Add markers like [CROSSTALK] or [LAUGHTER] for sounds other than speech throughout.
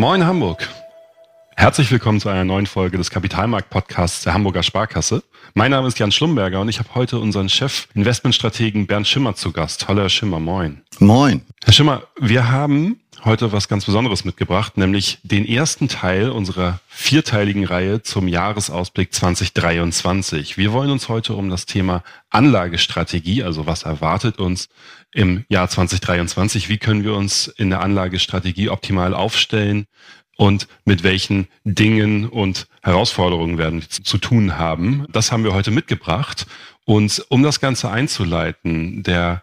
Moin Hamburg. Herzlich willkommen zu einer neuen Folge des Kapitalmarkt-Podcasts der Hamburger Sparkasse. Mein Name ist Jan Schlumberger und ich habe heute unseren Chef Investmentstrategen Bernd Schimmer zu Gast. Hallo Herr Schimmer, moin. Moin. Herr Schimmer, wir haben heute was ganz Besonderes mitgebracht, nämlich den ersten Teil unserer vierteiligen Reihe zum Jahresausblick 2023. Wir wollen uns heute um das Thema Anlagestrategie, also was erwartet uns im Jahr 2023, wie können wir uns in der Anlagestrategie optimal aufstellen und mit welchen Dingen und Herausforderungen werden wir zu tun haben. Das haben wir heute mitgebracht. Und um das Ganze einzuleiten, der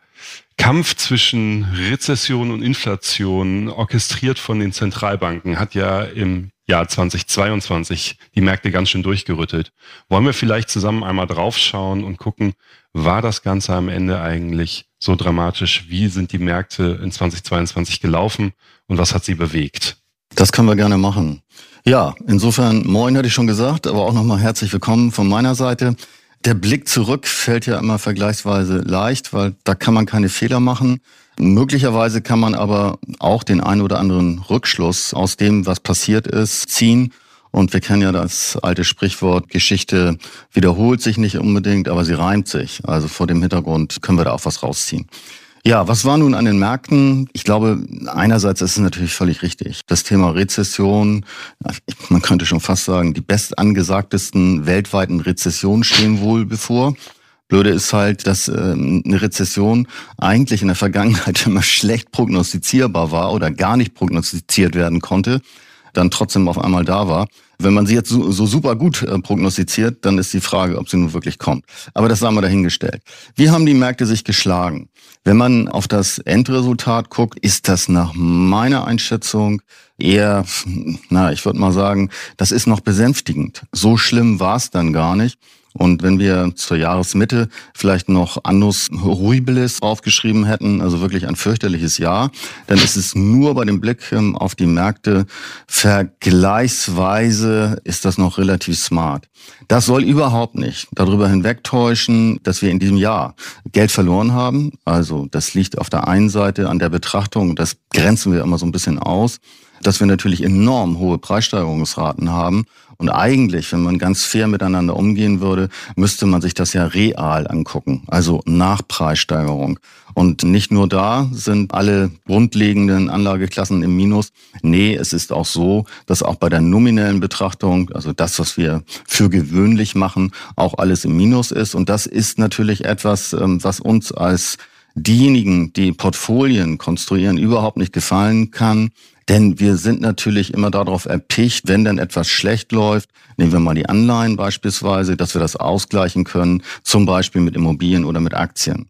Kampf zwischen Rezession und Inflation, orchestriert von den Zentralbanken, hat ja im Jahr 2022 die Märkte ganz schön durchgerüttelt. Wollen wir vielleicht zusammen einmal draufschauen und gucken, war das Ganze am Ende eigentlich so dramatisch? Wie sind die Märkte in 2022 gelaufen und was hat sie bewegt? Das können wir gerne machen. Ja, insofern, moin hatte ich schon gesagt, aber auch nochmal herzlich willkommen von meiner Seite. Der Blick zurück fällt ja immer vergleichsweise leicht, weil da kann man keine Fehler machen. Möglicherweise kann man aber auch den einen oder anderen Rückschluss aus dem, was passiert ist, ziehen. Und wir kennen ja das alte Sprichwort, Geschichte wiederholt sich nicht unbedingt, aber sie reimt sich. Also vor dem Hintergrund können wir da auch was rausziehen. Ja, was war nun an den Märkten? Ich glaube, einerseits ist es natürlich völlig richtig. Das Thema Rezession, man könnte schon fast sagen, die bestangesagtesten weltweiten Rezessionen stehen wohl bevor. Blöde ist halt, dass ähm, eine Rezession eigentlich in der Vergangenheit [LAUGHS] immer schlecht prognostizierbar war oder gar nicht prognostiziert werden konnte, dann trotzdem auf einmal da war. Wenn man sie jetzt so, so super gut äh, prognostiziert, dann ist die Frage, ob sie nun wirklich kommt. Aber das haben wir dahingestellt. Wie haben die Märkte sich geschlagen? Wenn man auf das Endresultat guckt, ist das nach meiner Einschätzung eher, na, ich würde mal sagen, das ist noch besänftigend. So schlimm war es dann gar nicht. Und wenn wir zur Jahresmitte vielleicht noch Annus Horribilis aufgeschrieben hätten, also wirklich ein fürchterliches Jahr, dann ist es nur bei dem Blick ähm, auf die Märkte vergleichsweise ist das noch relativ smart. Das soll überhaupt nicht darüber hinwegtäuschen, dass wir in diesem Jahr Geld verloren haben. Also das liegt auf der einen Seite an der Betrachtung, das grenzen wir immer so ein bisschen aus, dass wir natürlich enorm hohe Preissteigerungsraten haben und eigentlich, wenn man ganz fair miteinander umgehen würde, müsste man sich das ja real angucken, also nach Preissteigerung. Und nicht nur da sind alle grundlegenden Anlageklassen im Minus. Nee, es ist auch so, dass auch bei der nominellen Betrachtung, also das, was wir für gewöhnlich machen, auch alles im Minus ist. Und das ist natürlich etwas, ähm, was uns als diejenigen, die Portfolien konstruieren, überhaupt nicht gefallen kann. Denn wir sind natürlich immer darauf erpicht, wenn denn etwas schlecht läuft, nehmen wir mal die Anleihen beispielsweise, dass wir das ausgleichen können, zum Beispiel mit Immobilien oder mit Aktien.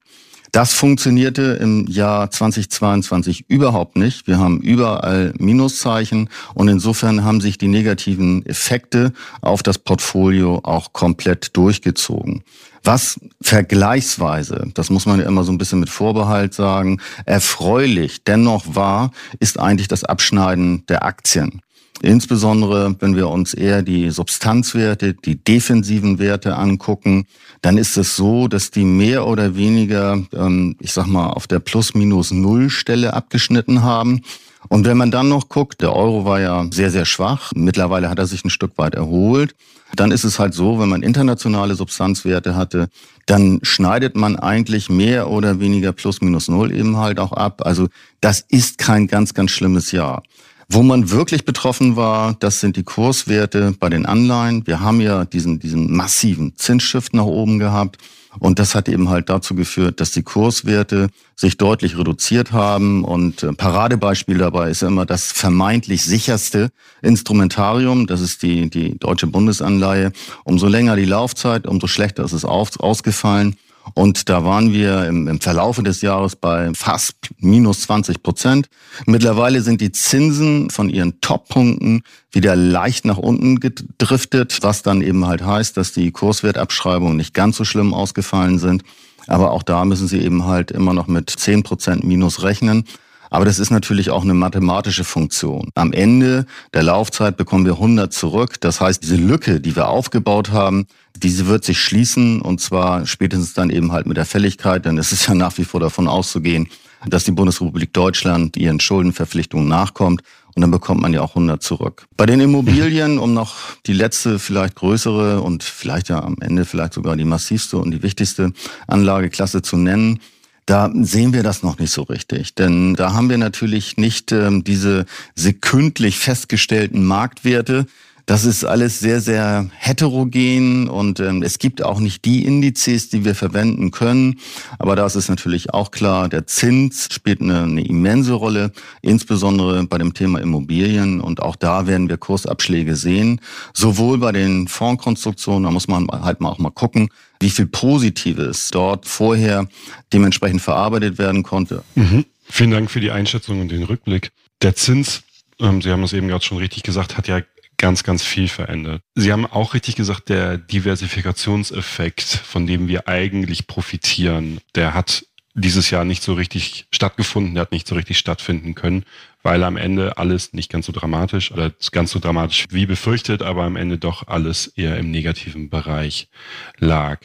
Das funktionierte im Jahr 2022 überhaupt nicht. Wir haben überall Minuszeichen und insofern haben sich die negativen Effekte auf das Portfolio auch komplett durchgezogen. Was vergleichsweise, das muss man ja immer so ein bisschen mit Vorbehalt sagen, erfreulich dennoch war, ist eigentlich das Abschneiden der Aktien. Insbesondere, wenn wir uns eher die Substanzwerte, die defensiven Werte angucken, dann ist es so, dass die mehr oder weniger, ähm, ich sag mal, auf der Plus-Minus-Null-Stelle abgeschnitten haben. Und wenn man dann noch guckt, der Euro war ja sehr, sehr schwach. Mittlerweile hat er sich ein Stück weit erholt. Dann ist es halt so, wenn man internationale Substanzwerte hatte, dann schneidet man eigentlich mehr oder weniger plus minus null eben halt auch ab. Also das ist kein ganz, ganz schlimmes Jahr. Wo man wirklich betroffen war, das sind die Kurswerte bei den Anleihen. Wir haben ja diesen, diesen massiven Zinsschiff nach oben gehabt. Und das hat eben halt dazu geführt, dass die Kurswerte sich deutlich reduziert haben. Und äh, Paradebeispiel dabei ist immer das vermeintlich sicherste Instrumentarium. Das ist die, die deutsche Bundesanleihe. Umso länger die Laufzeit, umso schlechter ist es ausgefallen. Und da waren wir im, im Verlaufe des Jahres bei fast minus 20 Prozent. Mittlerweile sind die Zinsen von ihren Toppunkten wieder leicht nach unten gedriftet, was dann eben halt heißt, dass die Kurswertabschreibungen nicht ganz so schlimm ausgefallen sind. Aber auch da müssen sie eben halt immer noch mit 10 Prozent Minus rechnen. Aber das ist natürlich auch eine mathematische Funktion. Am Ende der Laufzeit bekommen wir 100 zurück. Das heißt, diese Lücke, die wir aufgebaut haben, diese wird sich schließen und zwar spätestens dann eben halt mit der Fälligkeit, denn es ist ja nach wie vor davon auszugehen, dass die Bundesrepublik Deutschland ihren Schuldenverpflichtungen nachkommt und dann bekommt man ja auch 100 zurück. Bei den Immobilien, um noch die letzte, vielleicht größere und vielleicht ja am Ende vielleicht sogar die massivste und die wichtigste Anlageklasse zu nennen, da sehen wir das noch nicht so richtig, denn da haben wir natürlich nicht ähm, diese sekündlich festgestellten Marktwerte, das ist alles sehr, sehr heterogen und ähm, es gibt auch nicht die Indizes, die wir verwenden können. Aber da ist natürlich auch klar, der Zins spielt eine, eine immense Rolle, insbesondere bei dem Thema Immobilien. Und auch da werden wir Kursabschläge sehen, sowohl bei den Fondskonstruktionen, da muss man halt mal auch mal gucken, wie viel Positives dort vorher dementsprechend verarbeitet werden konnte. Mhm. Vielen Dank für die Einschätzung und den Rückblick. Der Zins, ähm, Sie haben es eben gerade schon richtig gesagt, hat ja ganz, ganz viel verändert. Sie haben auch richtig gesagt, der Diversifikationseffekt, von dem wir eigentlich profitieren, der hat dieses Jahr nicht so richtig stattgefunden, der hat nicht so richtig stattfinden können, weil am Ende alles nicht ganz so dramatisch oder ganz so dramatisch wie befürchtet, aber am Ende doch alles eher im negativen Bereich lag.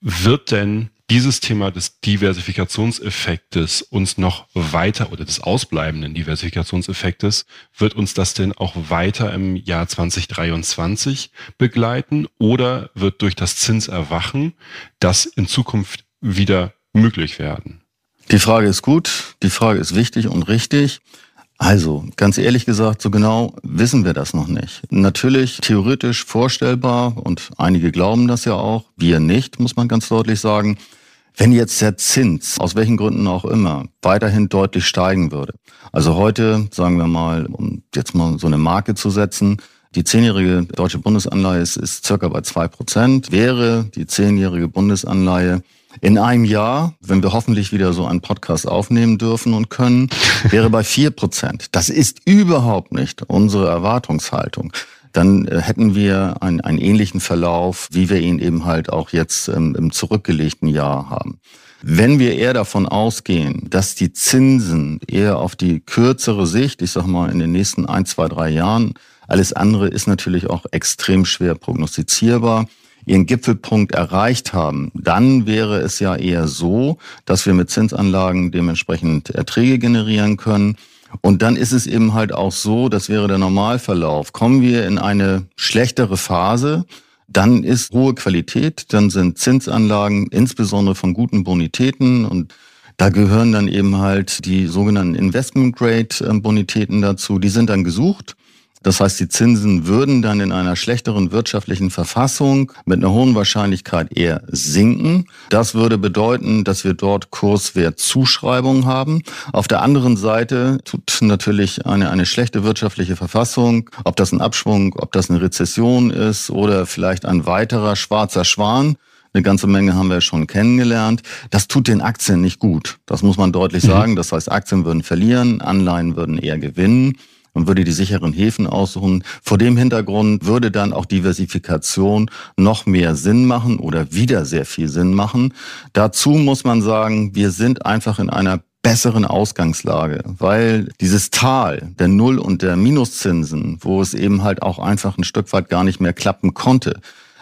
Wird denn dieses Thema des Diversifikationseffektes uns noch weiter oder des ausbleibenden Diversifikationseffektes, wird uns das denn auch weiter im Jahr 2023 begleiten oder wird durch das Zinserwachen das in Zukunft wieder möglich werden? Die Frage ist gut, die Frage ist wichtig und richtig. Also, ganz ehrlich gesagt, so genau wissen wir das noch nicht. Natürlich theoretisch vorstellbar und einige glauben das ja auch, wir nicht, muss man ganz deutlich sagen. Wenn jetzt der Zins, aus welchen Gründen auch immer, weiterhin deutlich steigen würde, also heute, sagen wir mal, um jetzt mal so eine Marke zu setzen, die zehnjährige deutsche Bundesanleihe ist, ist circa bei zwei Prozent, wäre die zehnjährige Bundesanleihe in einem Jahr, wenn wir hoffentlich wieder so einen Podcast aufnehmen dürfen und können, [LAUGHS] wäre bei vier Prozent. Das ist überhaupt nicht unsere Erwartungshaltung dann äh, hätten wir einen, einen ähnlichen Verlauf, wie wir ihn eben halt auch jetzt ähm, im zurückgelegten Jahr haben. Wenn wir eher davon ausgehen, dass die Zinsen eher auf die kürzere Sicht, ich sag mal in den nächsten ein, zwei, drei Jahren, alles andere ist natürlich auch extrem schwer prognostizierbar, ihren Gipfelpunkt erreicht haben, dann wäre es ja eher so, dass wir mit Zinsanlagen dementsprechend Erträge generieren können und dann ist es eben halt auch so, das wäre der Normalverlauf. Kommen wir in eine schlechtere Phase, dann ist hohe Qualität, dann sind Zinsanlagen insbesondere von guten Bonitäten und da gehören dann eben halt die sogenannten Investment Grade Bonitäten dazu. Die sind dann gesucht. Das heißt, die Zinsen würden dann in einer schlechteren wirtschaftlichen Verfassung mit einer hohen Wahrscheinlichkeit eher sinken. Das würde bedeuten, dass wir dort Kurswertzuschreibungen haben. Auf der anderen Seite tut natürlich eine, eine schlechte wirtschaftliche Verfassung, ob das ein Abschwung, ob das eine Rezession ist oder vielleicht ein weiterer schwarzer Schwan, eine ganze Menge haben wir schon kennengelernt. Das tut den Aktien nicht gut. Das muss man deutlich mhm. sagen. Das heißt, Aktien würden verlieren, Anleihen würden eher gewinnen. Man würde die sicheren Häfen aussuchen. Vor dem Hintergrund würde dann auch Diversifikation noch mehr Sinn machen oder wieder sehr viel Sinn machen. Dazu muss man sagen, wir sind einfach in einer besseren Ausgangslage, weil dieses Tal der Null- und der Minuszinsen, wo es eben halt auch einfach ein Stück weit gar nicht mehr klappen konnte,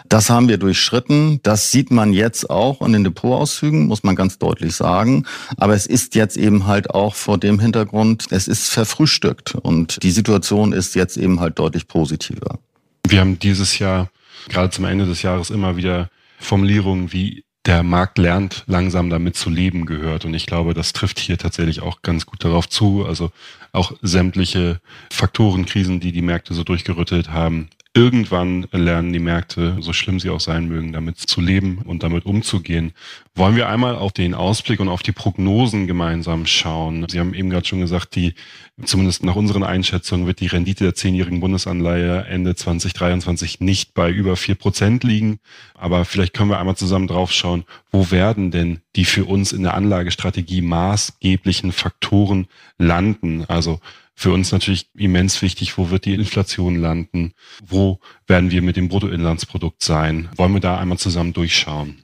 das haben wir durchschritten. Das sieht man jetzt auch an den Depotauszügen, muss man ganz deutlich sagen. Aber es ist jetzt eben halt auch vor dem Hintergrund, es ist verfrühstückt und die Situation ist jetzt eben halt deutlich positiver. Wir haben dieses Jahr, gerade zum Ende des Jahres, immer wieder Formulierungen wie der Markt lernt langsam damit zu leben gehört. Und ich glaube, das trifft hier tatsächlich auch ganz gut darauf zu. Also auch sämtliche Faktorenkrisen, die die Märkte so durchgerüttelt haben, Irgendwann lernen die Märkte, so schlimm sie auch sein mögen, damit zu leben und damit umzugehen. Wollen wir einmal auf den Ausblick und auf die Prognosen gemeinsam schauen? Sie haben eben gerade schon gesagt, die, zumindest nach unseren Einschätzungen, wird die Rendite der zehnjährigen Bundesanleihe Ende 2023 nicht bei über vier Prozent liegen. Aber vielleicht können wir einmal zusammen drauf schauen, wo werden denn die für uns in der Anlagestrategie maßgeblichen Faktoren landen? Also für uns natürlich immens wichtig, wo wird die Inflation landen, wo werden wir mit dem Bruttoinlandsprodukt sein. Wollen wir da einmal zusammen durchschauen?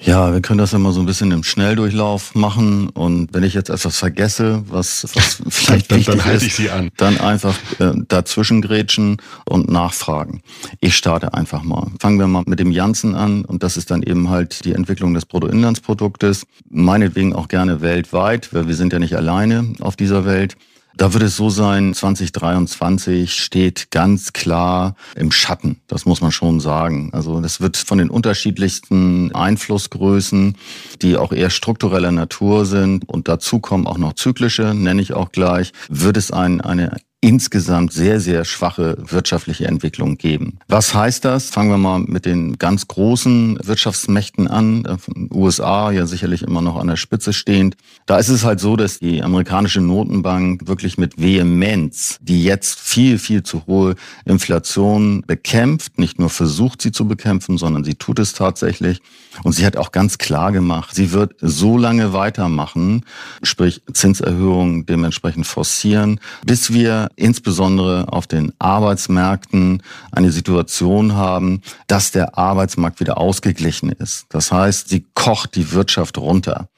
Ja, wir können das ja mal so ein bisschen im Schnelldurchlauf machen. Und wenn ich jetzt etwas vergesse, was, was [LAUGHS] vielleicht dann, dann, dann halte ich Sie an. dann einfach äh, dazwischen grätschen und nachfragen. Ich starte einfach mal. Fangen wir mal mit dem Janssen an. Und das ist dann eben halt die Entwicklung des Bruttoinlandsproduktes. Meinetwegen auch gerne weltweit, weil wir sind ja nicht alleine auf dieser Welt. Da wird es so sein, 2023 steht ganz klar im Schatten. Das muss man schon sagen. Also das wird von den unterschiedlichsten Einflussgrößen, die auch eher struktureller Natur sind und dazu kommen auch noch zyklische, nenne ich auch gleich, wird es ein, eine insgesamt sehr, sehr schwache wirtschaftliche Entwicklung geben. Was heißt das? Fangen wir mal mit den ganz großen Wirtschaftsmächten an. USA ja sicherlich immer noch an der Spitze stehend. Da ist es halt so, dass die amerikanische Notenbank wirklich mit Vehemenz die jetzt viel, viel zu hohe Inflation bekämpft. Nicht nur versucht, sie zu bekämpfen, sondern sie tut es tatsächlich. Und sie hat auch ganz klar gemacht, sie wird so lange weitermachen, sprich Zinserhöhungen dementsprechend forcieren, bis wir insbesondere auf den Arbeitsmärkten eine Situation haben, dass der Arbeitsmarkt wieder ausgeglichen ist. Das heißt, sie kocht die Wirtschaft runter.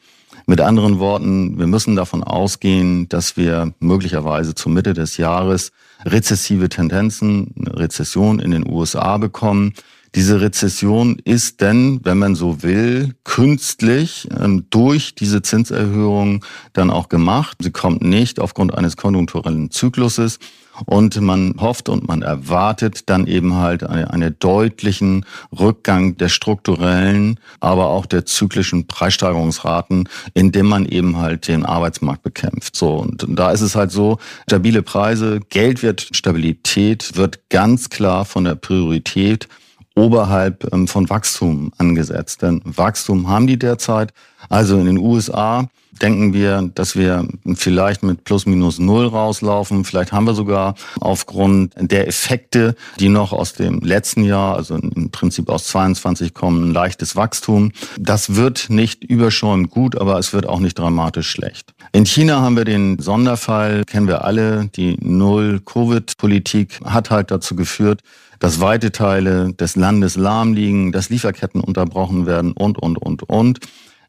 Mit anderen Worten, wir müssen davon ausgehen, dass wir möglicherweise zur Mitte des Jahres rezessive Tendenzen, Rezession in den USA bekommen. Diese Rezession ist denn, wenn man so will, künstlich ähm, durch diese Zinserhöhung dann auch gemacht. Sie kommt nicht aufgrund eines konjunkturellen Zykluses. Und man hofft und man erwartet dann eben halt eine, eine deutlichen Rückgang der strukturellen, aber auch der zyklischen Preissteigerungsraten, indem man eben halt den Arbeitsmarkt bekämpft. So. Und da ist es halt so, stabile Preise, Geldwertstabilität wird ganz klar von der Priorität oberhalb ähm, von Wachstum angesetzt. Denn Wachstum haben die derzeit. Also in den USA denken wir, dass wir vielleicht mit plus minus null rauslaufen. Vielleicht haben wir sogar aufgrund der Effekte, die noch aus dem letzten Jahr, also im Prinzip aus 22 kommen, ein leichtes Wachstum. Das wird nicht überschäumend gut, aber es wird auch nicht dramatisch schlecht. In China haben wir den Sonderfall, kennen wir alle. Die Null-Covid-Politik hat halt dazu geführt, dass weite Teile des Landes lahm liegen, dass Lieferketten unterbrochen werden und, und, und, und.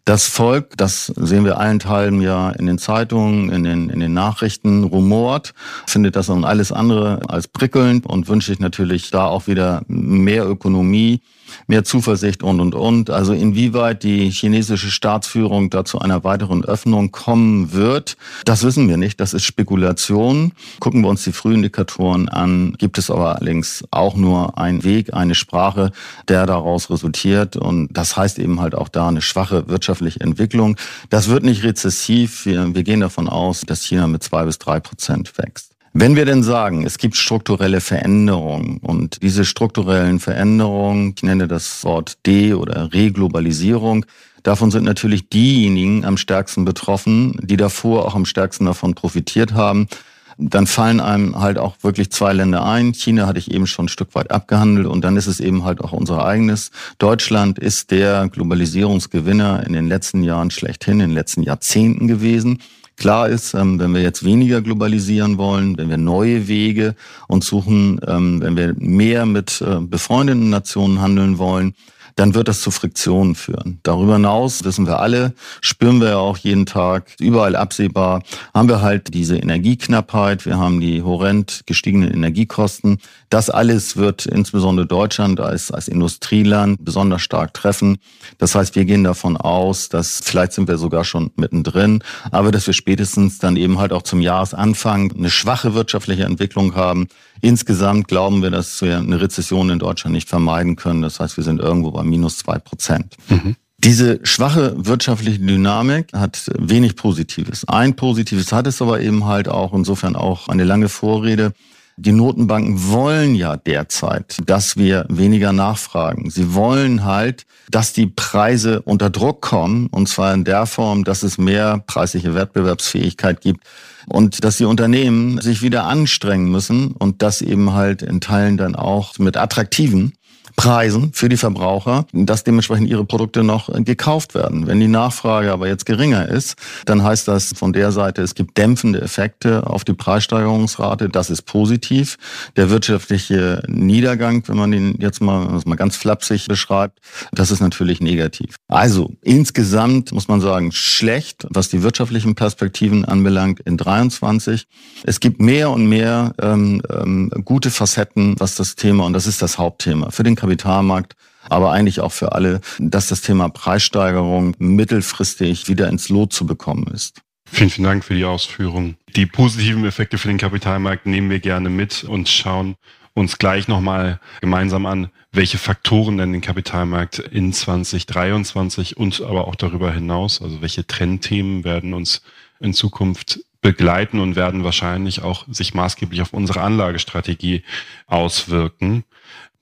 Das Volk, das sehen wir allenthalben ja in den Zeitungen, in den, in den Nachrichten, rumort, findet das und alles andere als prickelnd und wünsche ich natürlich da auch wieder mehr Ökonomie, mehr Zuversicht und, und, und. Also inwieweit die chinesische Staatsführung da zu einer weiteren Öffnung kommen wird, das wissen wir nicht. Das ist Spekulation. Gucken wir uns die Frühindikatoren an, gibt es aber allerdings auch nur einen Weg, eine Sprache, der daraus resultiert. Und das heißt eben halt auch da eine schwache wirtschaftliche Entwicklung. Das wird nicht rezessiv. Wir, wir gehen davon aus, dass China mit zwei bis drei Prozent wächst. Wenn wir denn sagen, es gibt strukturelle Veränderungen und diese strukturellen Veränderungen, ich nenne das Wort De- oder Reglobalisierung, davon sind natürlich diejenigen am stärksten betroffen, die davor auch am stärksten davon profitiert haben. Dann fallen einem halt auch wirklich zwei Länder ein. China hatte ich eben schon ein Stück weit abgehandelt und dann ist es eben halt auch unser eigenes. Deutschland ist der Globalisierungsgewinner in den letzten Jahren schlechthin, in den letzten Jahrzehnten gewesen. Klar ist, ähm, wenn wir jetzt weniger globalisieren wollen, wenn wir neue Wege uns suchen, ähm, wenn wir mehr mit äh, befreundeten Nationen handeln wollen, dann wird das zu Friktionen führen. Darüber hinaus, wissen wir alle, spüren wir ja auch jeden Tag, überall absehbar, haben wir halt diese Energieknappheit, wir haben die horrend gestiegenen Energiekosten. Das alles wird insbesondere Deutschland als, als Industrieland besonders stark treffen. Das heißt, wir gehen davon aus, dass vielleicht sind wir sogar schon mittendrin, aber dass wir spätestens dann eben halt auch zum Jahresanfang eine schwache wirtschaftliche Entwicklung haben. Insgesamt glauben wir, dass wir eine Rezession in Deutschland nicht vermeiden können. Das heißt, wir sind irgendwo bei minus zwei Prozent. Mhm. Diese schwache wirtschaftliche Dynamik hat wenig Positives. Ein Positives hat es aber eben halt auch, insofern auch eine lange Vorrede. Die Notenbanken wollen ja derzeit, dass wir weniger nachfragen. Sie wollen halt, dass die Preise unter Druck kommen, und zwar in der Form, dass es mehr preisliche Wettbewerbsfähigkeit gibt und dass die Unternehmen sich wieder anstrengen müssen und das eben halt in Teilen dann auch mit attraktiven Preisen für die Verbraucher, dass dementsprechend ihre Produkte noch gekauft werden. Wenn die Nachfrage aber jetzt geringer ist, dann heißt das von der Seite, es gibt dämpfende Effekte auf die Preissteigerungsrate. Das ist positiv. Der wirtschaftliche Niedergang, wenn man den jetzt mal, mal ganz flapsig beschreibt, das ist natürlich negativ. Also insgesamt muss man sagen, schlecht, was die wirtschaftlichen Perspektiven anbelangt in 23. Es gibt mehr und mehr ähm, ähm, gute Facetten, was das Thema, und das ist das Hauptthema, für den Kapitalmarkt, aber eigentlich auch für alle, dass das Thema Preissteigerung mittelfristig wieder ins Lot zu bekommen ist. Vielen, vielen Dank für die Ausführung. Die positiven Effekte für den Kapitalmarkt nehmen wir gerne mit und schauen uns gleich nochmal gemeinsam an, welche Faktoren denn den Kapitalmarkt in 2023 und aber auch darüber hinaus, also welche Trendthemen werden uns in Zukunft begleiten und werden wahrscheinlich auch sich maßgeblich auf unsere Anlagestrategie auswirken.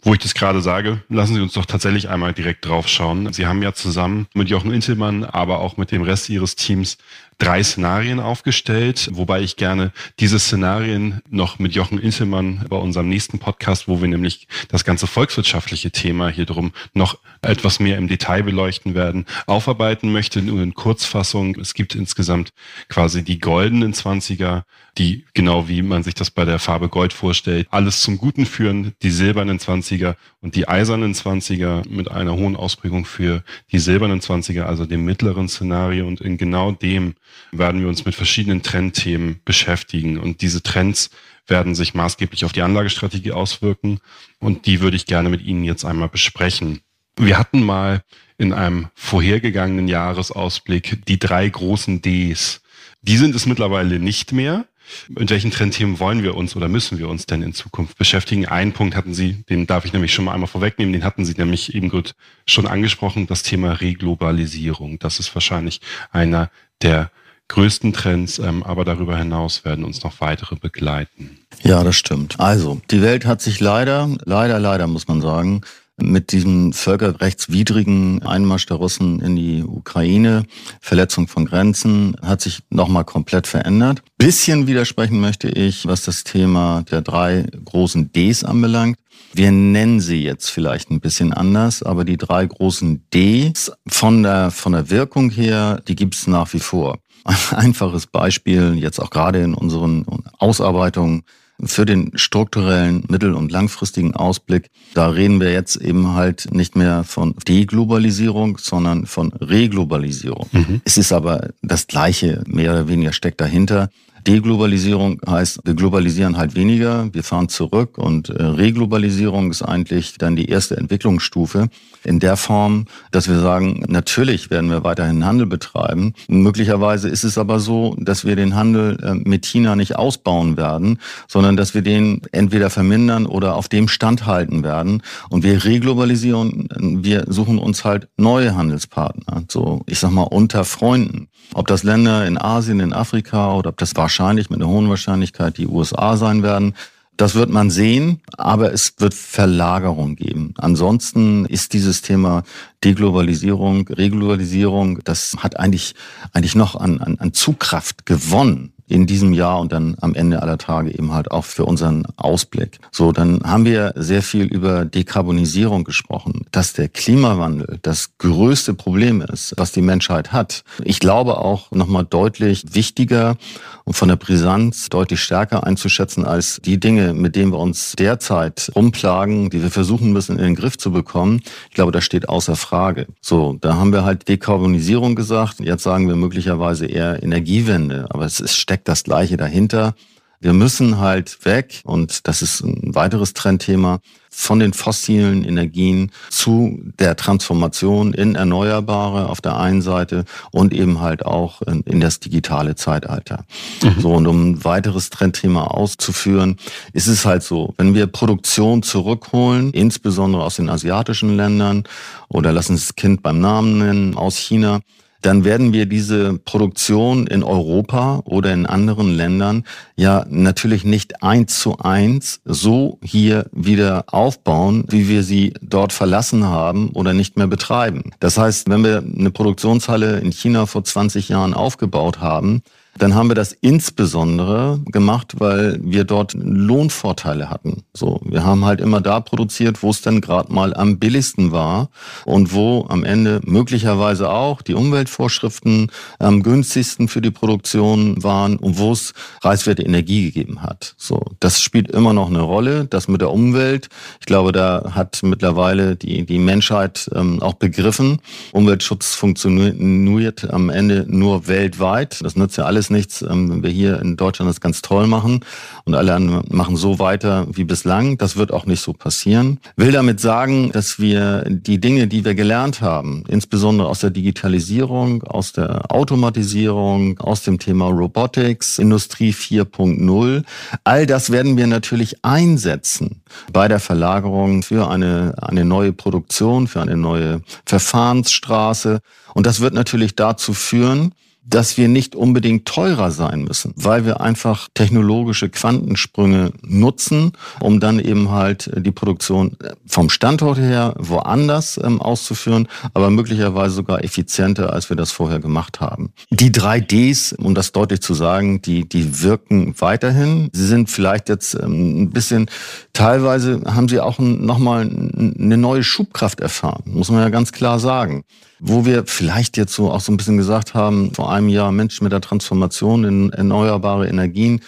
Wo ich das gerade sage, lassen Sie uns doch tatsächlich einmal direkt drauf schauen. Sie haben ja zusammen mit Jochen Intelmann, aber auch mit dem Rest Ihres Teams drei Szenarien aufgestellt, wobei ich gerne diese Szenarien noch mit Jochen Intelmann bei unserem nächsten Podcast, wo wir nämlich das ganze volkswirtschaftliche Thema hier drum noch etwas mehr im Detail beleuchten werden, aufarbeiten möchte. Nur in Kurzfassung, es gibt insgesamt quasi die goldenen Zwanziger, die genau wie man sich das bei der Farbe Gold vorstellt, alles zum Guten führen, die silbernen Zwanziger und die eisernen Zwanziger mit einer hohen Ausprägung für die silbernen Zwanziger, also dem mittleren Szenario. Und in genau dem werden wir uns mit verschiedenen Trendthemen beschäftigen. Und diese Trends werden sich maßgeblich auf die Anlagestrategie auswirken. Und die würde ich gerne mit Ihnen jetzt einmal besprechen. Wir hatten mal in einem vorhergegangenen Jahresausblick die drei großen Ds. Die sind es mittlerweile nicht mehr. Mit welchen Trendthemen wollen wir uns oder müssen wir uns denn in Zukunft beschäftigen? Einen Punkt hatten Sie, den darf ich nämlich schon mal einmal vorwegnehmen, den hatten Sie nämlich eben gut schon angesprochen, das Thema Reglobalisierung. Das ist wahrscheinlich einer der größten Trends, ähm, aber darüber hinaus werden uns noch weitere begleiten. Ja, das stimmt. Also, die Welt hat sich leider, leider, leider muss man sagen, mit diesem völkerrechtswidrigen Einmarsch der Russen in die Ukraine, Verletzung von Grenzen, hat sich nochmal komplett verändert. Bisschen widersprechen möchte ich, was das Thema der drei großen Ds anbelangt. Wir nennen sie jetzt vielleicht ein bisschen anders, aber die drei großen Ds von der, von der Wirkung her, die gibt es nach wie vor. Ein einfaches Beispiel, jetzt auch gerade in unseren Ausarbeitungen, für den strukturellen mittel- und langfristigen Ausblick, da reden wir jetzt eben halt nicht mehr von Deglobalisierung, sondern von Reglobalisierung. Mhm. Es ist aber das Gleiche, mehr oder weniger steckt dahinter. Deglobalisierung heißt, wir globalisieren halt weniger, wir fahren zurück und äh, Reglobalisierung ist eigentlich dann die erste Entwicklungsstufe in der Form, dass wir sagen, natürlich werden wir weiterhin Handel betreiben. Möglicherweise ist es aber so, dass wir den Handel äh, mit China nicht ausbauen werden, sondern dass wir den entweder vermindern oder auf dem Stand halten werden. Und wir reglobalisieren, wir suchen uns halt neue Handelspartner, so ich sag mal unter Freunden. Ob das Länder in Asien, in Afrika oder ob das wahrscheinlich mit einer hohen Wahrscheinlichkeit die USA sein werden, das wird man sehen, aber es wird Verlagerung geben. Ansonsten ist dieses Thema Deglobalisierung, Reglobalisierung, das hat eigentlich, eigentlich noch an, an, an Zugkraft gewonnen in diesem Jahr und dann am Ende aller Tage eben halt auch für unseren Ausblick. So, dann haben wir sehr viel über Dekarbonisierung gesprochen, dass der Klimawandel das größte Problem ist, was die Menschheit hat. Ich glaube auch nochmal deutlich wichtiger und von der Brisanz deutlich stärker einzuschätzen als die Dinge, mit denen wir uns derzeit rumplagen, die wir versuchen müssen in den Griff zu bekommen. Ich glaube, das steht außer Frage. So, da haben wir halt Dekarbonisierung gesagt. Jetzt sagen wir möglicherweise eher Energiewende. Aber es ist steckt das Gleiche dahinter. Wir müssen halt weg, und das ist ein weiteres Trendthema, von den fossilen Energien zu der Transformation in Erneuerbare auf der einen Seite und eben halt auch in, in das digitale Zeitalter. Mhm. So, und um ein weiteres Trendthema auszuführen, ist es halt so, wenn wir Produktion zurückholen, insbesondere aus den asiatischen Ländern oder lassen Sie das Kind beim Namen nennen, aus China, dann werden wir diese Produktion in Europa oder in anderen Ländern ja natürlich nicht eins zu eins so hier wieder aufbauen, wie wir sie dort verlassen haben oder nicht mehr betreiben. Das heißt, wenn wir eine Produktionshalle in China vor 20 Jahren aufgebaut haben, dann haben wir das insbesondere gemacht, weil wir dort Lohnvorteile hatten. So, wir haben halt immer da produziert, wo es dann gerade mal am billigsten war und wo am Ende möglicherweise auch die Umweltvorschriften am günstigsten für die Produktion waren und wo es preiswerte Energie gegeben hat. So, das spielt immer noch eine Rolle. Das mit der Umwelt, ich glaube, da hat mittlerweile die die Menschheit ähm, auch begriffen. Umweltschutz funktioniert am Ende nur weltweit. Das nützt ja alles alles nichts, ähm, wenn wir hier in Deutschland das ganz toll machen und alle machen so weiter wie bislang. Das wird auch nicht so passieren. Will damit sagen, dass wir die Dinge, die wir gelernt haben, insbesondere aus der Digitalisierung, aus der Automatisierung, aus dem Thema Robotics, Industrie 4.0, all das werden wir natürlich einsetzen bei der Verlagerung für eine, eine neue Produktion, für eine neue Verfahrensstraße. Und das wird natürlich dazu führen, dass wir nicht unbedingt teurer sein müssen, weil wir einfach technologische Quantensprünge nutzen, um dann eben halt die Produktion vom Standort her woanders ähm, auszuführen, aber möglicherweise sogar effizienter, als wir das vorher gemacht haben. Die 3Ds, um das deutlich zu sagen, die, die wirken weiterhin. Sie sind vielleicht jetzt ähm, ein bisschen, teilweise haben sie auch nochmal eine neue Schubkraft erfahren, muss man ja ganz klar sagen wo wir vielleicht jetzt so auch so ein bisschen gesagt haben, vor einem Jahr, Mensch, mit der Transformation in erneuerbare Energien,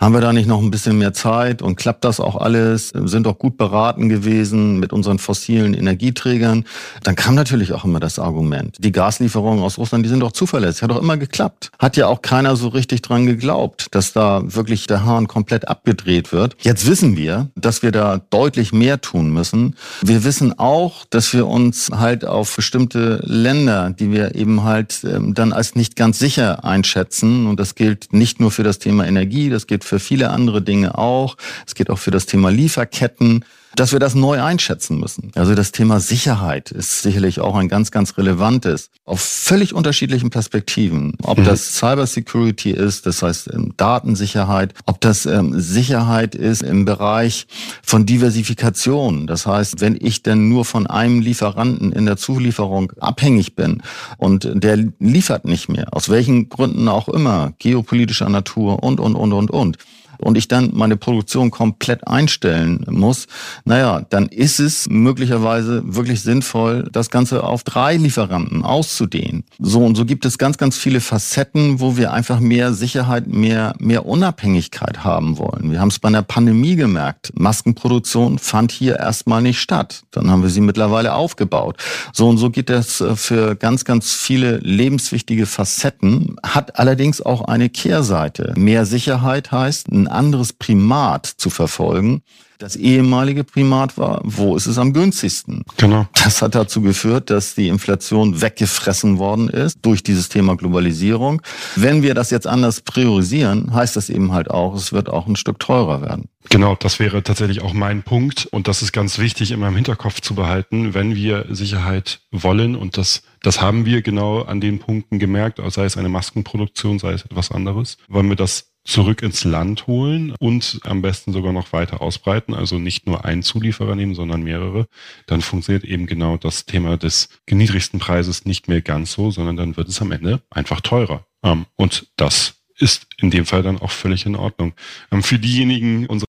haben wir da nicht noch ein bisschen mehr Zeit und klappt das auch alles? Sind doch gut beraten gewesen mit unseren fossilen Energieträgern. Dann kam natürlich auch immer das Argument. Die Gaslieferungen aus Russland, die sind doch zuverlässig. Hat doch immer geklappt. Hat ja auch keiner so richtig dran geglaubt, dass da wirklich der Hahn komplett abgedreht wird. Jetzt wissen wir, dass wir da deutlich mehr tun müssen. Wir wissen auch, dass wir uns halt auf bestimmte Länder, die wir eben halt ähm, dann als nicht ganz sicher einschätzen. Und das gilt nicht nur für das Thema Energie, das gilt für viele andere Dinge auch. Es geht auch für das Thema Lieferketten dass wir das neu einschätzen müssen. Also das Thema Sicherheit ist sicherlich auch ein ganz, ganz relevantes, auf völlig unterschiedlichen Perspektiven. Ob mhm. das Cybersecurity ist, das heißt ähm, Datensicherheit, ob das ähm, Sicherheit ist im Bereich von Diversifikation. Das heißt, wenn ich denn nur von einem Lieferanten in der Zulieferung abhängig bin und der liefert nicht mehr, aus welchen Gründen auch immer, geopolitischer Natur und, und, und, und, und und ich dann meine Produktion komplett einstellen muss, naja, dann ist es möglicherweise wirklich sinnvoll, das Ganze auf drei Lieferanten auszudehnen. So und so gibt es ganz, ganz viele Facetten, wo wir einfach mehr Sicherheit, mehr, mehr Unabhängigkeit haben wollen. Wir haben es bei einer Pandemie gemerkt. Maskenproduktion fand hier erstmal nicht statt. Dann haben wir sie mittlerweile aufgebaut. So und so geht das äh, für ganz, ganz viele lebenswichtige Facetten, hat allerdings auch eine Kehrseite. Mehr Sicherheit heißt, ein anderes Primat zu verfolgen. Das ehemalige Primat war, wo ist es am günstigsten? Genau. Das hat dazu geführt, dass die Inflation weggefressen worden ist durch dieses Thema Globalisierung. Wenn wir das jetzt anders priorisieren, heißt das eben halt auch, es wird auch ein Stück teurer werden. Genau, das wäre tatsächlich auch mein Punkt. Und das ist ganz wichtig, immer im Hinterkopf zu behalten, wenn wir Sicherheit wollen. Und das, das haben wir genau an den Punkten gemerkt, sei es eine Maskenproduktion, sei es etwas anderes. Wollen wir das zurück ins Land holen und am besten sogar noch weiter ausbreiten, also nicht nur einen Zulieferer nehmen, sondern mehrere, dann funktioniert eben genau das Thema des niedrigsten Preises nicht mehr ganz so, sondern dann wird es am Ende einfach teurer. Ähm, und das ist in dem Fall dann auch völlig in Ordnung. Ähm, für diejenigen unserer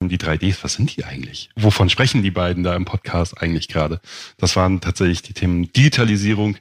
die 3Ds, was sind die eigentlich? Wovon sprechen die beiden da im Podcast eigentlich gerade? Das waren tatsächlich die Themen Digitalisierung,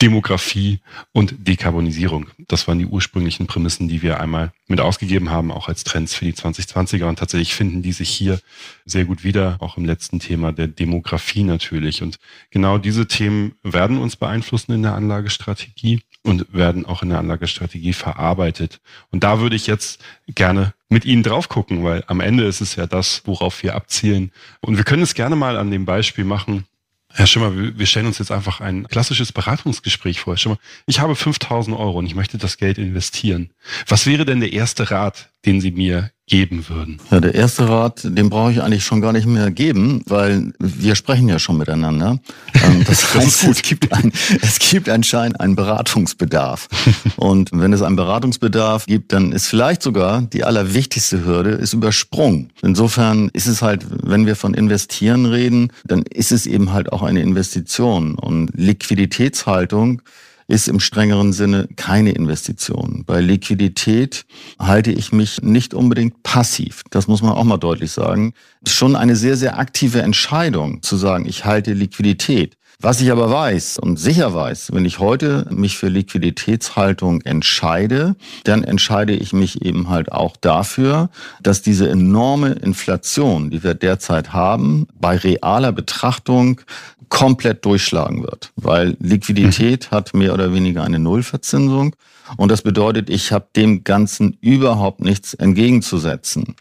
Demografie und Dekarbonisierung. Das waren die ursprünglichen Prämissen, die wir einmal mit ausgegeben haben, auch als Trends für die 2020er. Und tatsächlich finden die sich hier sehr gut wieder, auch im letzten Thema der Demografie natürlich. Und genau diese Themen werden uns beeinflussen in der Anlagestrategie und werden auch in der Anlagestrategie verarbeitet. Und da würde ich jetzt gerne mit Ihnen drauf gucken, weil am Ende ist es ja das, worauf wir abzielen. Und wir können es gerne mal an dem Beispiel machen, Herr Schimmer, wir stellen uns jetzt einfach ein klassisches Beratungsgespräch vor. Herr Schimmer, ich habe 5000 Euro und ich möchte das Geld investieren. Was wäre denn der erste Rat, den Sie mir geben würden? Ja, der erste Rat, den brauche ich eigentlich schon gar nicht mehr geben, weil wir sprechen ja schon miteinander. [LAUGHS] Ähm, das heißt, es gibt, ein, es gibt anscheinend einen Beratungsbedarf. [LAUGHS] Und wenn es einen Beratungsbedarf gibt, dann ist vielleicht sogar die allerwichtigste Hürde ist übersprungen. Insofern ist es halt, wenn wir von investieren reden, dann ist es eben halt auch eine Investition. Und Liquiditätshaltung ist im strengeren Sinne keine Investition. Bei Liquidität halte ich mich nicht unbedingt passiv. Das muss man auch mal deutlich sagen. Ist schon eine sehr, sehr aktive Entscheidung zu sagen, ich halte Liquidität. Was ich aber weiß und sicher weiß, wenn ich heute mich für Liquiditätshaltung entscheide, dann entscheide ich mich eben halt auch dafür, dass diese enorme Inflation, die wir derzeit haben, bei realer Betrachtung komplett durchschlagen wird, weil Liquidität mhm. hat mehr oder weniger eine Nullverzinsung und das bedeutet, ich habe dem Ganzen überhaupt nichts entgegenzusetzen.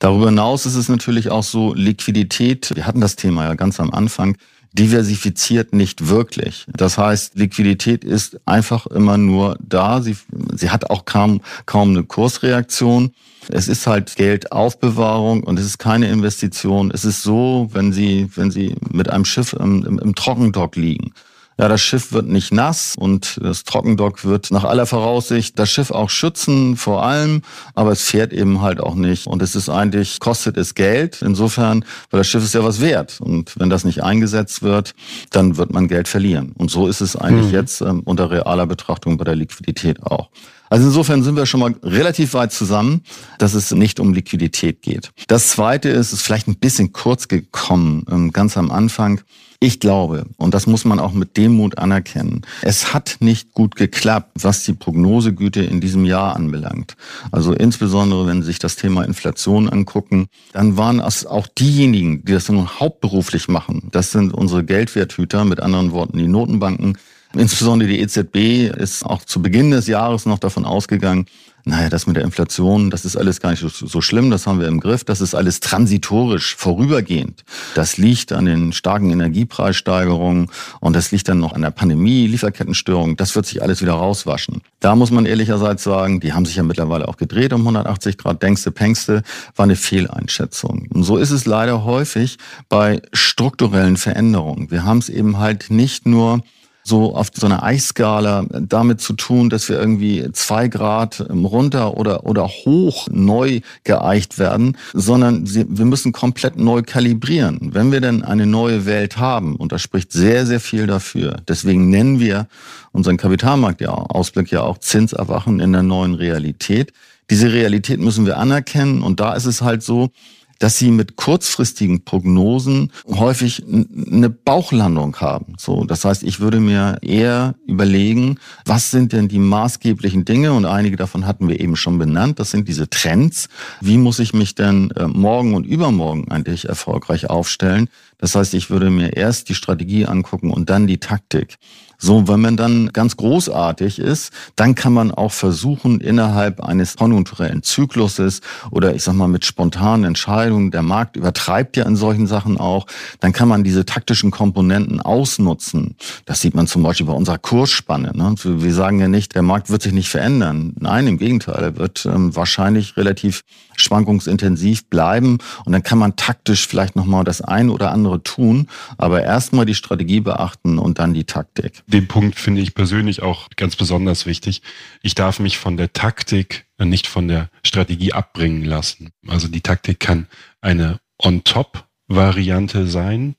Darüber hinaus ist es natürlich auch so, Liquidität, wir hatten das Thema ja ganz am Anfang, diversifiziert nicht wirklich. Das heißt, Liquidität ist einfach immer nur da. Sie, sie hat auch kaum, kaum eine Kursreaktion. Es ist halt Geldaufbewahrung und es ist keine Investition. Es ist so, wenn Sie, wenn Sie mit einem Schiff im, im, im Trockendock liegen ja, das Schiff wird nicht nass und das Trockendock wird nach aller Voraussicht das Schiff auch schützen vor allem, aber es fährt eben halt auch nicht. Und es ist eigentlich, kostet es Geld. Insofern, weil das Schiff ist ja was wert. Und wenn das nicht eingesetzt wird, dann wird man Geld verlieren. Und so ist es eigentlich mhm. jetzt ähm, unter realer Betrachtung bei der Liquidität auch. Also insofern sind wir schon mal relativ weit zusammen, dass es nicht um Liquidität geht. Das Zweite ist, ist vielleicht ein bisschen kurz gekommen, ähm, ganz am Anfang. Ich glaube, und das muss man auch mit Demut anerkennen, es hat nicht gut geklappt, was die Prognosegüte in diesem Jahr anbelangt. Also insbesondere, wenn Sie sich das Thema Inflation angucken, dann waren es auch diejenigen, die das nun hauptberuflich machen. Das sind unsere Geldwerthüter, mit anderen Worten die Notenbanken, Insbesondere die EZB ist auch zu Beginn des Jahres noch davon ausgegangen, naja, das mit der Inflation, das ist alles gar nicht so, schlimm, das haben wir im Griff, das ist alles transitorisch, vorübergehend. Das liegt an den starken Energiepreissteigerungen und das liegt dann noch an der Pandemie, Lieferkettenstörung, das wird sich alles wieder rauswaschen. Da muss man ehrlicherseits sagen, die haben sich ja mittlerweile auch gedreht um 180 Grad, denkste, pängste, war eine Fehleinschätzung. Und so ist es leider häufig bei strukturellen Veränderungen. Wir haben es eben halt nicht nur so auf so einer Eisskala damit zu tun, dass wir irgendwie zwei Grad runter oder, oder hoch neu geeicht werden, sondern wir müssen komplett neu kalibrieren. Wenn wir denn eine neue Welt haben, und da spricht sehr, sehr viel dafür, deswegen nennen wir unseren Kapitalmarkt ja Ausblick ja auch Zinserwachen in der neuen Realität. Diese Realität müssen wir anerkennen und da ist es halt so, dass sie mit kurzfristigen Prognosen häufig eine Bauchlandung haben. So, das heißt, ich würde mir eher überlegen, was sind denn die maßgeblichen Dinge? Und einige davon hatten wir eben schon benannt. Das sind diese Trends. Wie muss ich mich denn äh, morgen und übermorgen eigentlich erfolgreich aufstellen? Das heißt, ich würde mir erst die Strategie angucken und dann die Taktik. So, wenn man dann ganz großartig ist, dann kann man auch versuchen, innerhalb eines konjunkturellen Zykluses oder ich sag mal mit spontanen Entscheidungen, der Markt übertreibt ja in solchen Sachen auch, dann kann man diese taktischen Komponenten ausnutzen. Das sieht man zum Beispiel bei unserer Kursspanne. Ne? Wir sagen ja nicht, der Markt wird sich nicht verändern. Nein, im Gegenteil, er wird ähm, wahrscheinlich relativ schwankungsintensiv bleiben und dann kann man taktisch vielleicht nochmal das eine oder andere tun, aber erstmal die Strategie beachten und dann die Taktik den Punkt finde ich persönlich auch ganz besonders wichtig. Ich darf mich von der Taktik, äh, nicht von der Strategie abbringen lassen. Also die Taktik kann eine On-Top-Variante sein,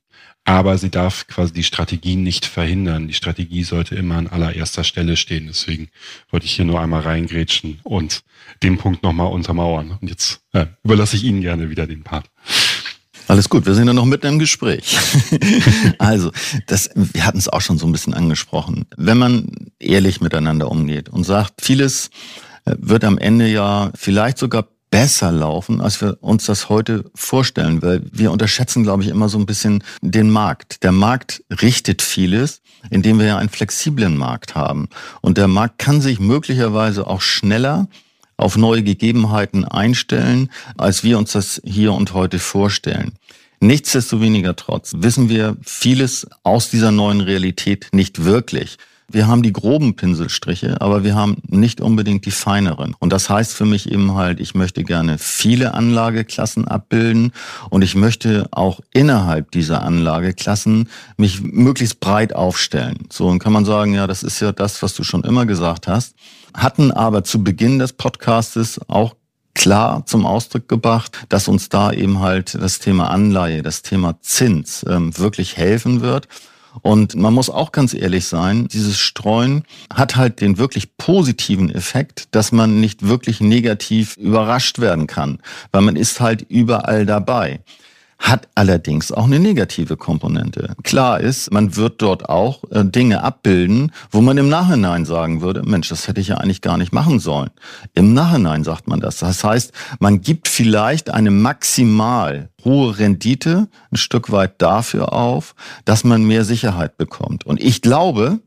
aber sie darf quasi die Strategie nicht verhindern. Die Strategie sollte immer an allererster Stelle stehen. Deswegen wollte ich hier nur einmal reingrätschen und den Punkt nochmal untermauern. Und jetzt äh, überlasse ich Ihnen gerne wieder den Part. Alles gut, wir sind ja noch mitten im Gespräch. [LAUGHS] also, das, wir hatten es auch schon so ein bisschen angesprochen. Wenn man ehrlich miteinander umgeht und sagt, vieles äh, wird am Ende ja vielleicht sogar besser laufen, als wir uns das heute vorstellen, weil wir unterschätzen, glaube ich, immer so ein bisschen den Markt. Der Markt richtet vieles, indem wir ja einen flexiblen Markt haben. Und der Markt kann sich möglicherweise auch schneller auf neue Gegebenheiten einstellen, als wir uns das hier und heute vorstellen. Nichtsdestoweniger trotz wissen wir vieles aus dieser neuen Realität nicht wirklich. Wir haben die groben Pinselstriche, aber wir haben nicht unbedingt die feineren. Und das heißt für mich eben halt, ich möchte gerne viele Anlageklassen abbilden und ich möchte auch innerhalb dieser Anlageklassen mich möglichst breit aufstellen. So, und kann man sagen, ja, das ist ja das, was du schon immer gesagt hast, hatten aber zu Beginn des Podcastes auch klar zum Ausdruck gebracht, dass uns da eben halt das Thema Anleihe, das Thema Zins ähm, wirklich helfen wird. Und man muss auch ganz ehrlich sein, dieses Streuen hat halt den wirklich positiven Effekt, dass man nicht wirklich negativ überrascht werden kann, weil man ist halt überall dabei. hat allerdings auch eine negative Komponente. Klar ist, man wird dort auch äh, Dinge abbilden, wo man im Nachhinein sagen würde, Mensch, das hätte ich ja eigentlich gar nicht machen sollen. Im Nachhinein sagt man das. Das heißt, man gibt vielleicht eine maximal hohe Rendite ein Stück weit dafür auf, dass man mehr Sicherheit bekommt. Und ich glaube,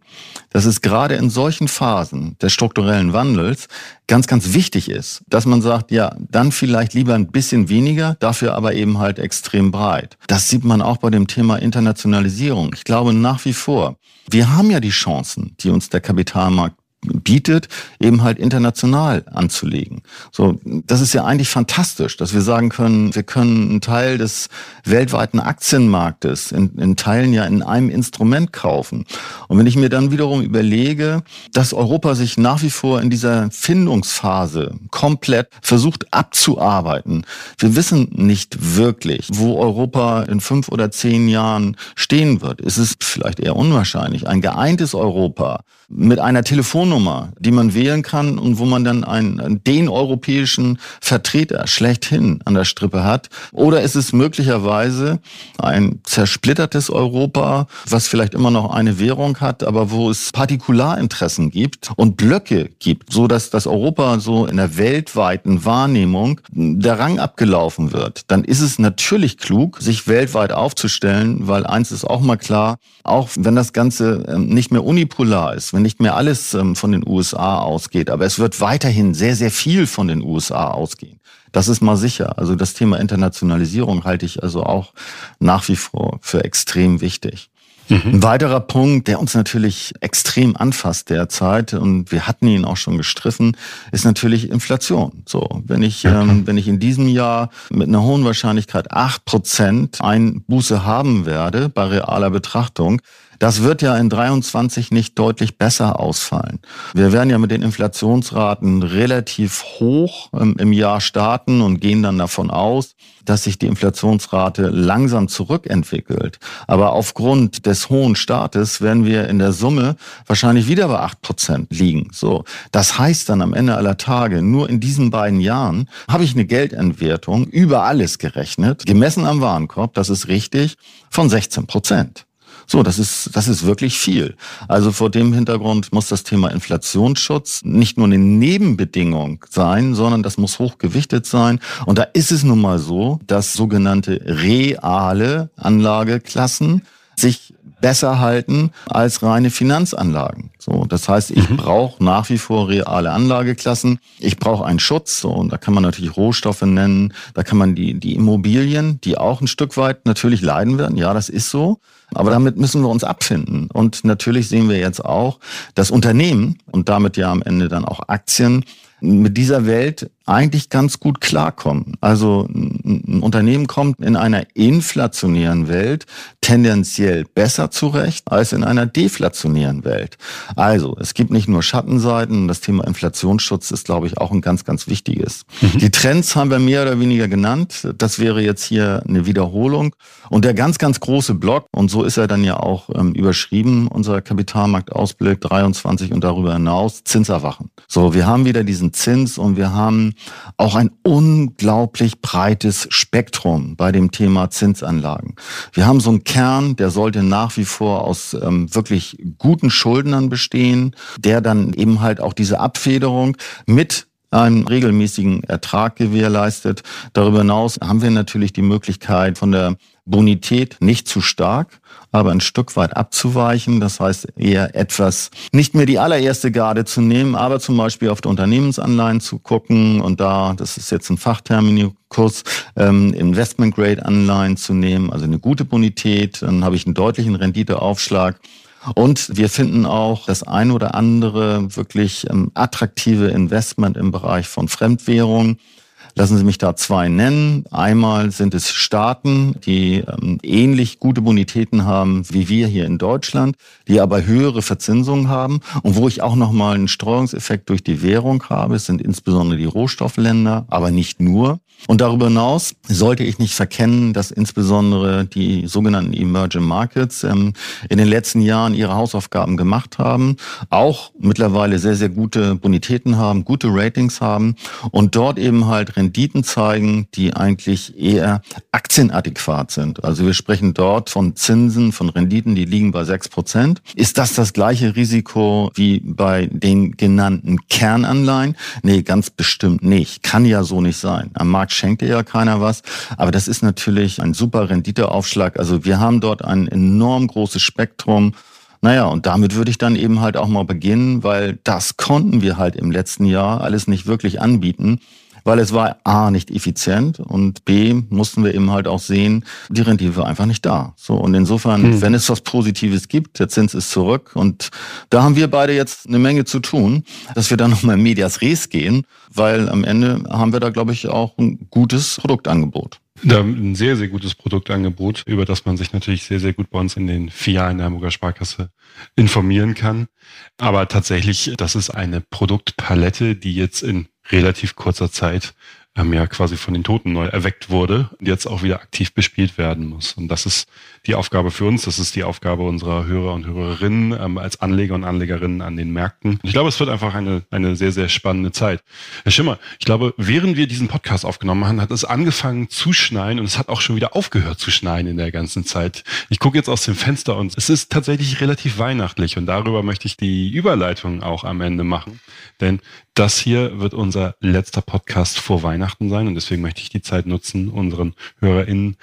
dass es gerade in solchen Phasen des strukturellen Wandels ganz, ganz wichtig ist, dass man sagt, ja, dann vielleicht lieber ein bisschen weniger, dafür aber eben halt extrem breit. Das sieht man auch bei dem Thema Internationalisierung. Ich glaube nach wie vor, wir haben ja die Chancen, die uns der Kapitalmarkt bietet, eben halt international anzulegen. So, das ist ja eigentlich fantastisch, dass wir sagen können, wir können einen Teil des weltweiten Aktienmarktes in, in Teilen ja in einem Instrument kaufen. Und wenn ich mir dann wiederum überlege, dass Europa sich nach wie vor in dieser Findungsphase komplett versucht abzuarbeiten, wir wissen nicht wirklich, wo Europa in fünf oder zehn Jahren stehen wird. Es ist vielleicht eher unwahrscheinlich. Ein geeintes Europa mit einer Telefonnummer, die man wählen kann und wo man dann einen, den europäischen Vertreter schlechthin an der Strippe hat. Oder ist es möglicherweise ein zersplittertes Europa, was vielleicht immer noch eine Währung hat, aber wo es Partikularinteressen gibt und Blöcke gibt, so dass das Europa so in der weltweiten Wahrnehmung der Rang abgelaufen wird. Dann ist es natürlich klug, sich weltweit aufzustellen, weil eins ist auch mal klar, auch wenn das Ganze ähm, nicht mehr unipolar ist, wenn nicht mehr alles ähm, von den USA ausgeht, aber es wird weiterhin sehr, sehr viel von den USA ausgehen. Das ist mal sicher. Also das Thema Internationalisierung halte ich also auch nach wie vor für extrem wichtig. Mhm. Ein weiterer Punkt, der uns natürlich extrem anfasst derzeit, und wir hatten ihn auch schon gestriffen, ist natürlich Inflation. So, wenn ich, okay. ähm, wenn ich in diesem Jahr mit einer hohen Wahrscheinlichkeit acht Prozent Einbuße haben werde bei realer Betrachtung, das wird ja in 23 nicht deutlich besser ausfallen. Wir werden ja mit den Inflationsraten relativ hoch ähm, im Jahr starten und gehen dann davon aus, dass sich die Inflationsrate langsam zurückentwickelt. Aber aufgrund des hohen Startes werden wir in der Summe wahrscheinlich wieder bei acht Prozent liegen. So. Das heißt dann am Ende aller Tage, nur in diesen beiden Jahren habe ich eine Geldentwertung über alles gerechnet, gemessen am Warenkorb, das ist richtig, von 16 Prozent. So, das ist, das ist wirklich viel. Also vor dem Hintergrund muss das Thema Inflationsschutz nicht nur eine Nebenbedingung sein, sondern das muss hochgewichtet sein. Und da ist es nun mal so, dass sogenannte reale Anlageklassen sich besser halten als reine Finanzanlagen. So, das heißt, ich mhm. brauche nach wie vor reale Anlageklassen. Ich brauche einen Schutz. So, und da kann man natürlich Rohstoffe nennen. Da kann man die, die Immobilien, die auch ein Stück weit natürlich leiden werden. Ja, das ist so. Aber damit müssen wir uns abfinden. Und natürlich sehen wir jetzt auch, dass Unternehmen und damit ja am Ende dann auch Aktien mit dieser Welt eigentlich ganz gut klarkommen. Also ein Unternehmen kommt in einer inflationären Welt tendenziell besser zurecht als in einer deflationären Welt. Also es gibt nicht nur Schattenseiten, das Thema Inflationsschutz ist, glaube ich, auch ein ganz, ganz wichtiges. Mhm. Die Trends haben wir mehr oder weniger genannt. Das wäre jetzt hier eine Wiederholung. Und der ganz, ganz große Block, und so ist er dann ja auch ähm, überschrieben, unser Kapitalmarktausblick 23 und darüber hinaus, Zinserwachen. So, wir haben wieder diesen Zins und wir haben auch ein unglaublich breites Spektrum bei dem Thema Zinsanlagen. Wir haben so einen Kern, der sollte nach wie vor aus ähm, wirklich guten Schuldnern bestehen, der dann eben halt auch diese Abfederung mit einen regelmäßigen Ertrag gewährleistet. Darüber hinaus haben wir natürlich die Möglichkeit von der Bonität nicht zu stark, aber ein Stück weit abzuweichen. Das heißt eher etwas, nicht mehr die allererste Garde zu nehmen, aber zum Beispiel auf die Unternehmensanleihen zu gucken und da, das ist jetzt ein Fachterminikus, ähm, Investment-Grade-Anleihen zu nehmen, also eine gute Bonität, dann habe ich einen deutlichen Renditeaufschlag. Und wir finden auch das ein oder andere wirklich ähm, attraktive Investment im Bereich von Fremdwährung. Lassen Sie mich da zwei nennen. Einmal sind es Staaten, die ähm, ähnlich gute Bonitäten haben wie wir hier in Deutschland, die aber höhere Verzinsungen haben und wo ich auch nochmal einen Streuungseffekt durch die Währung habe. Es sind insbesondere die Rohstoffländer, aber nicht nur. Und darüber hinaus sollte ich nicht verkennen, dass insbesondere die sogenannten Emerging Markets ähm, in den letzten Jahren ihre Hausaufgaben gemacht haben, auch mittlerweile sehr, sehr gute Bonitäten haben, gute Ratings haben und dort eben halt Renditen zeigen, die eigentlich eher aktienadäquat sind. Also wir sprechen dort von Zinsen, von Renditen, die liegen bei sechs Prozent. Ist das das gleiche Risiko wie bei den genannten Kernanleihen? Nee, ganz bestimmt nicht. Kann ja so nicht sein. Am Markt schenkt ja keiner was. Aber das ist natürlich ein super Renditeaufschlag. Also wir haben dort ein enorm großes Spektrum naja, und damit würde ich dann eben halt auch mal beginnen, weil das konnten wir halt im letzten Jahr alles nicht wirklich anbieten, weil es war A nicht effizient und B mussten wir eben halt auch sehen, die Rendite war einfach nicht da. So und insofern, hm. wenn es was Positives gibt, der Zins ist zurück und da haben wir beide jetzt eine Menge zu tun, dass wir dann [LAUGHS] nochmal Medias Res gehen, weil am Ende haben wir da glaube ich auch ein gutes Produktangebot. Da ein sehr, sehr gutes Produktangebot, über das man sich natürlich sehr, sehr gut bei uns in den Filialen der Hamburger Sparkasse informieren kann. Aber tatsächlich, das ist eine Produktpalette, die jetzt in relativ kurzer Zeit ähm, ja quasi von den Toten neu erweckt wurde und jetzt auch wieder aktiv bespielt werden muss. Und das ist die Aufgabe für uns, das ist die Aufgabe unserer Hörer und Hörerinnen ähm, als Anleger und Anlegerinnen an den Märkten. Ich glaube, es wird einfach eine, eine sehr, sehr spannende Zeit. Herr Schimmer, ich glaube, während wir diesen Podcast aufgenommen haben, hat es angefangen zu schneien und es hat auch schon wieder aufgehört zu schneien in der ganzen Zeit. Ich gucke jetzt aus dem Fenster und es ist tatsächlich relativ weihnachtlich und darüber möchte ich die Überleitung auch am Ende machen. Denn das hier wird unser letzter Podcast vor Weihnachten sein und deswegen möchte ich die Zeit nutzen, unseren HörerInnen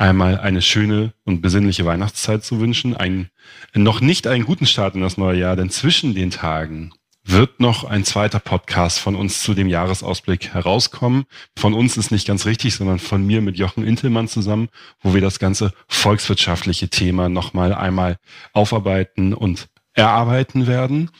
einmal eine schöne und besinnliche Weihnachtszeit zu wünschen, ein, noch nicht einen guten Start in das neue Jahr, denn zwischen den Tagen wird noch ein zweiter Podcast von uns zu dem Jahresausblick herauskommen. Von uns ist nicht ganz richtig, sondern von mir mit Jochen Intelmann zusammen, wo wir das ganze volkswirtschaftliche Thema nochmal einmal aufarbeiten und erarbeiten werden.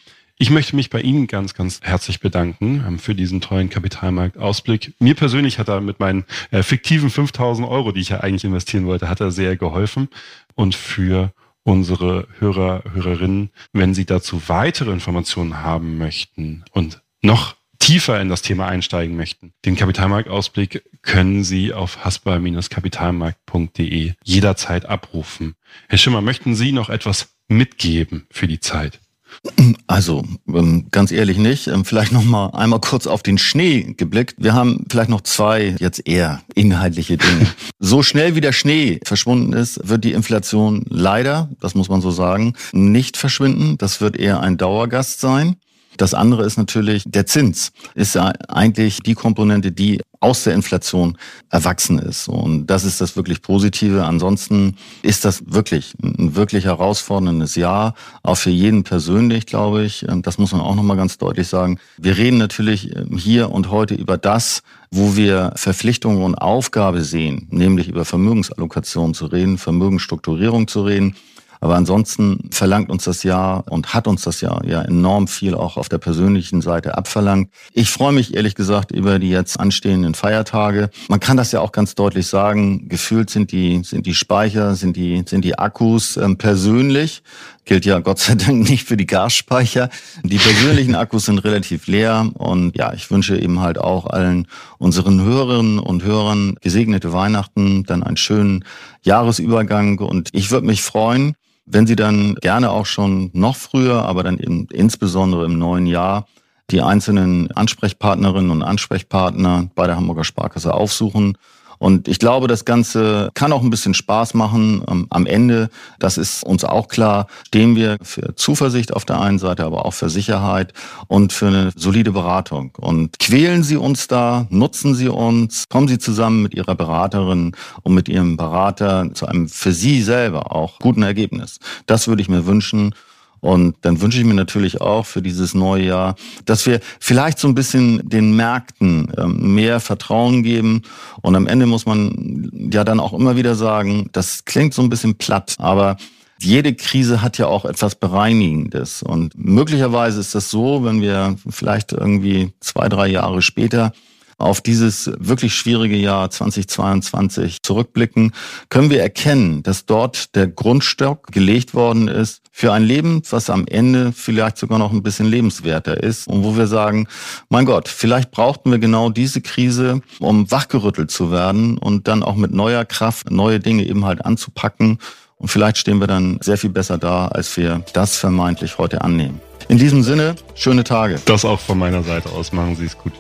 Ich möchte mich bei Ihnen ganz, ganz herzlich bedanken ähm, für diesen tollen Kapitalmarktausblick. Mir persönlich hat er mit meinen äh, fiktiven 5000 Euro, die ich ja eigentlich investieren wollte, hat er sehr geholfen. Und für unsere Hörer, Hörerinnen, wenn Sie dazu weitere Informationen haben möchten und noch tiefer in das Thema einsteigen möchten, den Kapitalmarktausblick können Sie auf hasper-kapitalmarkt.de jederzeit abrufen. Herr Schimmer, möchten Sie noch etwas mitgeben für die Zeit? Also ähm, ganz ehrlich nicht. Ähm, vielleicht noch mal einmal kurz auf den Schnee geblickt. Wir haben vielleicht noch zwei jetzt eher inhaltliche Dinge. [LAUGHS] So schnell wie der Schnee verschwunden ist, wird die Inflation leider, das muss man so sagen, nicht verschwinden. Das wird eher ein Dauergast sein. Das andere ist natürlich der Zins. Ist ja eigentlich die Komponente, die aus der Inflation erwachsen ist. Und das ist das wirklich Positive. Ansonsten ist das wirklich ein wirklich herausforderndes Jahr, auch für jeden persönlich, glaube ich. Das muss man auch nochmal ganz deutlich sagen. Wir reden natürlich hier und heute über das, wo wir Verpflichtungen und Aufgabe sehen, nämlich über Vermögensallokation zu reden, Vermögensstrukturierung zu reden. Aber ansonsten verlangt uns das Jahr und hat uns das Jahr ja enorm viel auch auf der persönlichen Seite abverlangt. Ich freue mich ehrlich gesagt über die jetzt anstehenden Feiertage. Man kann das ja auch ganz deutlich sagen. Gefühlt sind die, sind die Speicher, sind die, sind die Akkus ähm, persönlich. Gilt ja Gott sei Dank nicht für die Gasspeicher. Die persönlichen Akkus sind relativ leer und ja, ich wünsche eben halt auch allen unseren Hörerinnen und Hörern gesegnete Weihnachten, dann einen schönen Jahresübergang und ich würde mich freuen, wenn Sie dann gerne auch schon noch früher, aber dann eben insbesondere im neuen Jahr die einzelnen Ansprechpartnerinnen und Ansprechpartner bei der Hamburger Sparkasse aufsuchen und ich glaube, das Ganze kann auch ein bisschen Spaß machen. Ähm, am Ende, das ist uns auch klar, stehen wir für Zuversicht auf der einen Seite, aber auch für Sicherheit und für eine solide Beratung. Und quälen Sie uns da, nutzen Sie uns, kommen Sie zusammen mit Ihrer Beraterin und mit Ihrem Berater zu einem für Sie selber auch guten Ergebnis. Das würde ich mir wünschen. Und dann wünsche ich mir natürlich auch für dieses neue Jahr, dass wir vielleicht so ein bisschen den Märkten ähm, mehr Vertrauen geben. Und am Ende muss man ja dann auch immer wieder sagen, das klingt so ein bisschen platt, aber jede Krise hat ja auch etwas Bereinigendes. Und möglicherweise ist das so, wenn wir vielleicht irgendwie zwei, drei Jahre später auf dieses wirklich schwierige Jahr 2022 zurückblicken, können wir erkennen, dass dort der Grundstock gelegt worden ist für ein Leben, was am Ende vielleicht sogar noch ein bisschen lebenswerter ist und wo wir sagen, mein Gott, vielleicht brauchten wir genau diese Krise, um wachgerüttelt zu werden und dann auch mit neuer Kraft neue Dinge eben halt anzupacken. Und vielleicht stehen wir dann sehr viel besser da, als wir das vermeintlich heute annehmen. In diesem Sinne, schöne Tage. Das auch von meiner Seite aus. Machen Sie es gut.